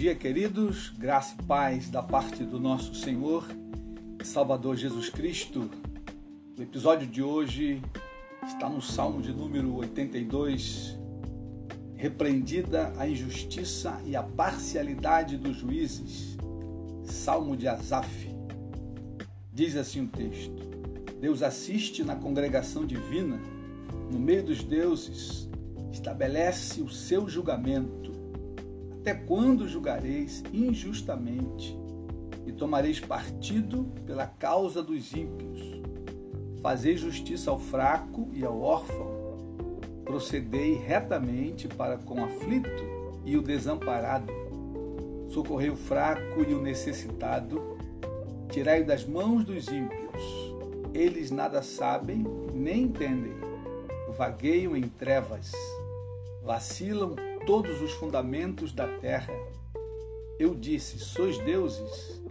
dia, queridos. Graça e paz da parte do nosso Senhor e Salvador Jesus Cristo. O episódio de hoje está no Salmo de número 82. Repreendida a injustiça e a parcialidade dos juízes. Salmo de Asaf. Diz assim o texto: Deus assiste na congregação divina, no meio dos deuses, estabelece o seu julgamento até quando julgareis injustamente e tomareis partido pela causa dos ímpios? Fazei justiça ao fraco e ao órfão. Procedei retamente para com o aflito e o desamparado. Socorrei o fraco e o necessitado. Tirai das mãos dos ímpios. Eles nada sabem nem entendem. Vagueiam em trevas. Vacilam todos os fundamentos da terra. Eu disse: Sois deuses,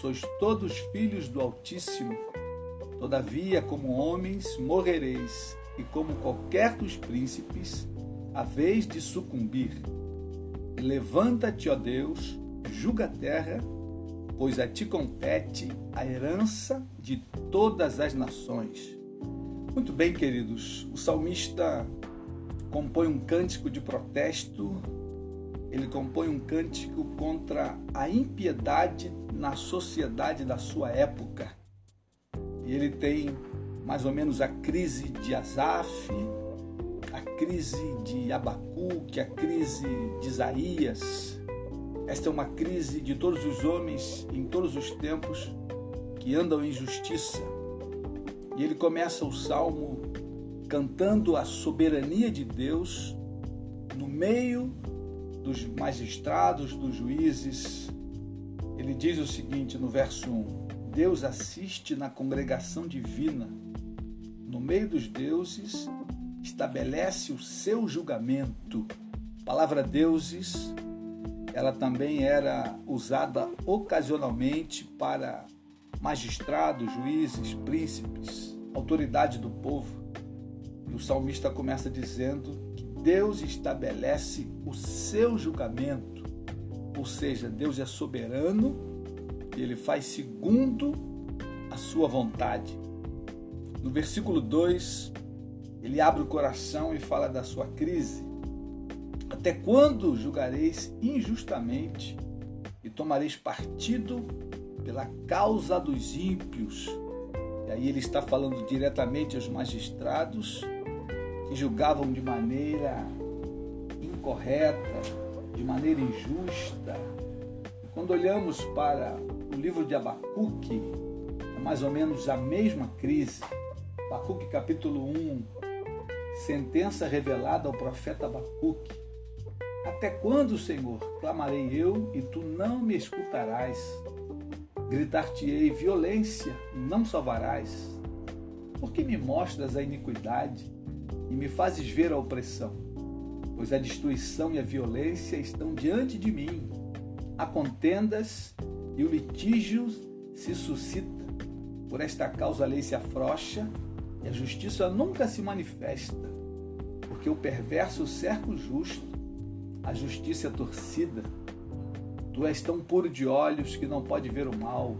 sois todos filhos do Altíssimo. Todavia, como homens, morrereis, e como qualquer dos príncipes, a vez de sucumbir. Levanta-te, ó Deus, julga a terra, pois a ti compete a herança de todas as nações. Muito bem, queridos, o salmista compõe um cântico de protesto, ele compõe um cântico contra a impiedade na sociedade da sua época. E ele tem mais ou menos a crise de Asaf, a crise de Abacuque, a crise de Isaías. Esta é uma crise de todos os homens em todos os tempos que andam em justiça. E ele começa o salmo cantando a soberania de Deus no meio dos magistrados, dos juízes. Ele diz o seguinte no verso 1: Deus assiste na congregação divina, no meio dos deuses, estabelece o seu julgamento. A palavra deuses, ela também era usada ocasionalmente para magistrados, juízes, príncipes, autoridade do povo. E o salmista começa dizendo que Deus estabelece o seu julgamento, ou seja, Deus é soberano e ele faz segundo a sua vontade. No versículo 2, ele abre o coração e fala da sua crise. Até quando julgareis injustamente e tomareis partido pela causa dos ímpios? E aí ele está falando diretamente aos magistrados que julgavam de maneira incorreta, de maneira injusta. Quando olhamos para o livro de Abacuque, é mais ou menos a mesma crise. Abacuque capítulo 1, sentença revelada ao profeta Abacuque. Até quando, Senhor, clamarei eu e tu não me escutarás? Gritar-te-ei violência não salvarás. Porque me mostras a iniquidade e me fazes ver a opressão, pois a destruição e a violência estão diante de mim. Há contendas e o litígio se suscita. Por esta causa a lei se afrocha e a justiça nunca se manifesta, porque o perverso cerca o justo, a justiça é torcida. Tu és tão puro de olhos que não pode ver o mal,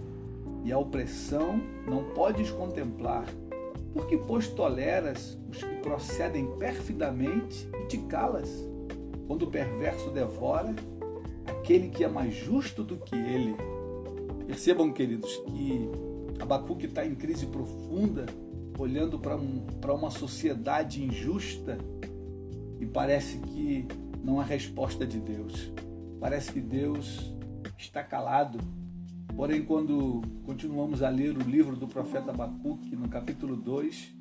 e a opressão não podes contemplar. Porque, pois, toleras os que procedem perfidamente e te calas, quando o perverso devora aquele que é mais justo do que ele. Percebam, queridos, que Abacuque está em crise profunda, olhando para um, uma sociedade injusta e parece que não há resposta de Deus. Parece que Deus está calado Porém, quando continuamos a ler o livro do profeta Abacuque, no capítulo 2,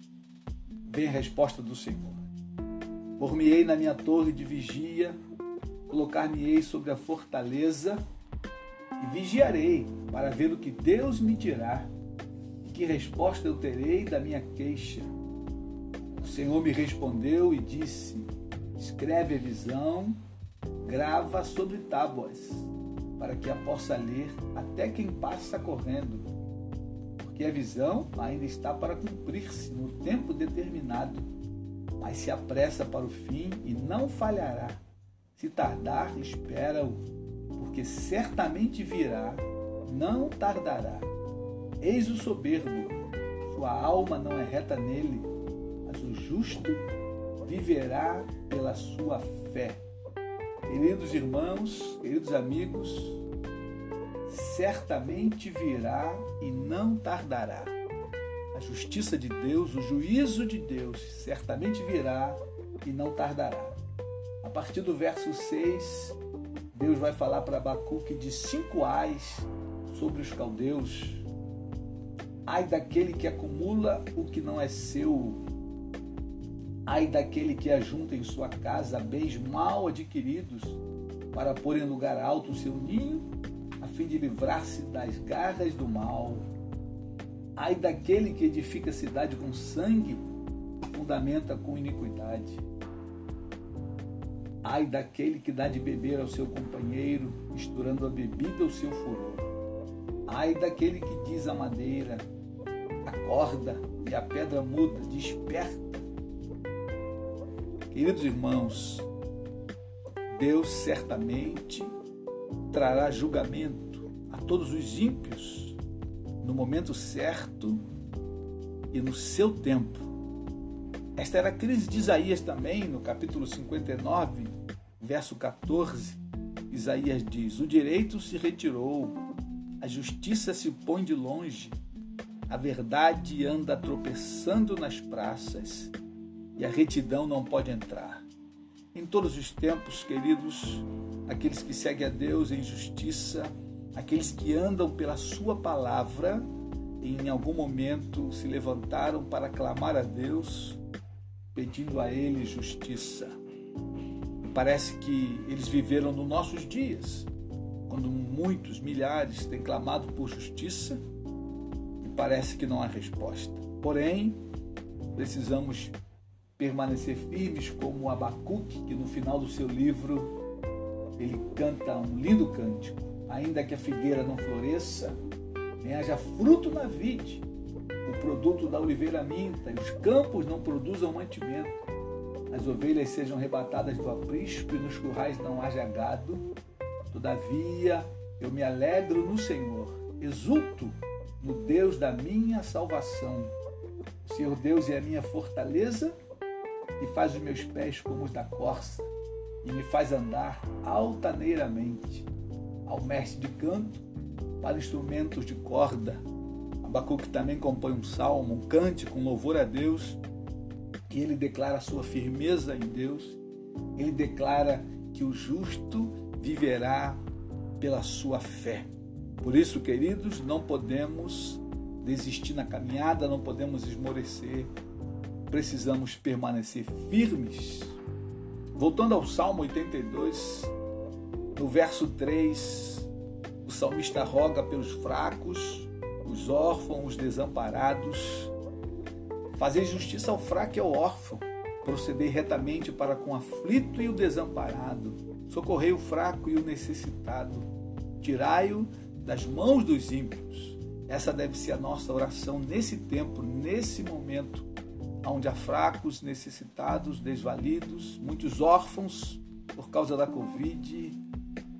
vem a resposta do Senhor. Por-me-ei na minha torre de vigia, colocar-me-ei sobre a fortaleza e vigiarei para ver o que Deus me dirá e que resposta eu terei da minha queixa. O Senhor me respondeu e disse: Escreve a visão, grava sobre tábuas para que a possa ler até quem passa correndo, porque a visão ainda está para cumprir-se no tempo determinado, mas se apressa para o fim e não falhará. Se tardar, espera-o, porque certamente virá, não tardará. Eis o soberbo, sua alma não é reta nele, mas o justo viverá pela sua fé. Queridos irmãos, queridos amigos, certamente virá e não tardará. A justiça de Deus, o juízo de Deus, certamente virá e não tardará. A partir do verso 6, Deus vai falar para Abacuque de cinco ais sobre os caldeus. Ai daquele que acumula o que não é seu. Ai daquele que ajunta em sua casa bens mal adquiridos para pôr em lugar alto o seu ninho, a fim de livrar-se das garras do mal. Ai daquele que edifica a cidade com sangue, fundamenta com iniquidade. Ai daquele que dá de beber ao seu companheiro, misturando a bebida ao seu furor. Ai daquele que diz à madeira, acorda, e a pedra muda, desperta. Queridos irmãos, Deus certamente trará julgamento a todos os ímpios no momento certo e no seu tempo. Esta era a crise de Isaías também, no capítulo 59, verso 14. Isaías diz: O direito se retirou, a justiça se põe de longe, a verdade anda tropeçando nas praças e a retidão não pode entrar. Em todos os tempos, queridos, aqueles que seguem a Deus em justiça, aqueles que andam pela Sua palavra, em algum momento se levantaram para clamar a Deus pedindo a Ele justiça. Parece que eles viveram nos nossos dias, quando muitos, milhares têm clamado por justiça e parece que não há resposta. Porém, precisamos permanecer firmes como Abacuque, que no final do seu livro ele canta um lindo cântico. Ainda que a figueira não floresça, nem haja fruto na vide, o produto da oliveira minta, e os campos não produzam mantimento, as ovelhas sejam arrebatadas do aprisco e nos currais não haja gado. Todavia, eu me alegro no Senhor, exulto no Deus da minha salvação. O Senhor Deus é a minha fortaleza e faz os meus pés como os da corça e me faz andar altaneiramente. Ao mestre de canto, para instrumentos de corda, Abacuque também compõe um salmo, um cântico, um louvor a Deus, que ele declara sua firmeza em Deus, ele declara que o justo viverá pela sua fé. Por isso, queridos, não podemos desistir na caminhada, não podemos esmorecer, precisamos permanecer firmes. Voltando ao Salmo 82, no verso 3, o salmista roga pelos fracos, os órfãos, os desamparados. Fazer justiça ao fraco e ao órfão, proceder retamente para com o aflito e o desamparado, socorrei o fraco e o necessitado, tirai-o das mãos dos ímpios. Essa deve ser a nossa oração nesse tempo, nesse momento, onde há fracos, necessitados, desvalidos, muitos órfãos por causa da Covid,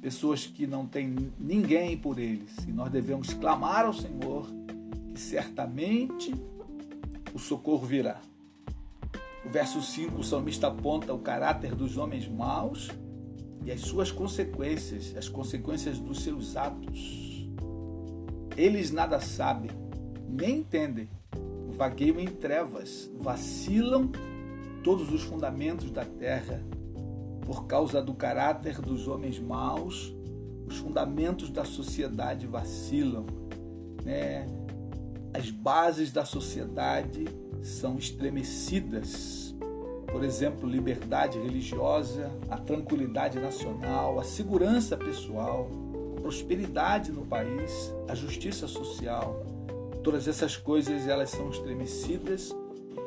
pessoas que não têm ninguém por eles. E nós devemos clamar ao Senhor que certamente o socorro virá. O verso 5, o salmista aponta o caráter dos homens maus e as suas consequências, as consequências dos seus atos. Eles nada sabem, nem entendem, vagueiam em trevas, vacilam todos os fundamentos da terra por causa do caráter dos homens maus, os fundamentos da sociedade vacilam, né? As bases da sociedade são estremecidas. Por exemplo, liberdade religiosa, a tranquilidade nacional, a segurança pessoal, a prosperidade no país, a justiça social. Todas essas coisas elas são estremecidas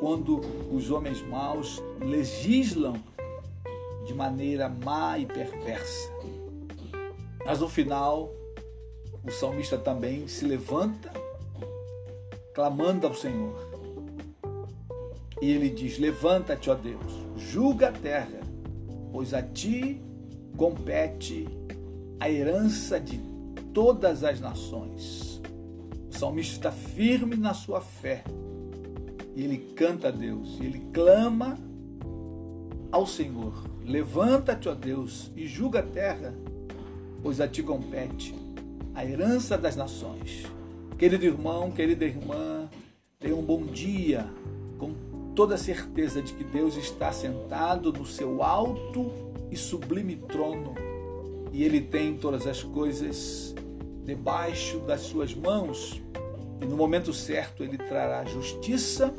quando os homens maus legislam de maneira má e perversa. Mas no final, o salmista também se levanta, clamando ao Senhor. E ele diz: Levanta-te, ó Deus, julga a terra, pois a ti compete a herança de todas as nações. Salmista está firme na sua fé. E ele canta a Deus, ele clama ao Senhor. Levanta-te, ó Deus, e julga a terra, pois a ti compete a herança das nações. Querido irmão, querida irmã, tenha um bom dia, com toda a certeza de que Deus está sentado no seu alto e sublime trono e Ele tem todas as coisas debaixo das suas mãos e no momento certo Ele trará justiça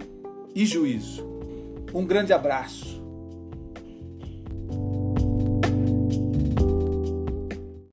e juízo. Um grande abraço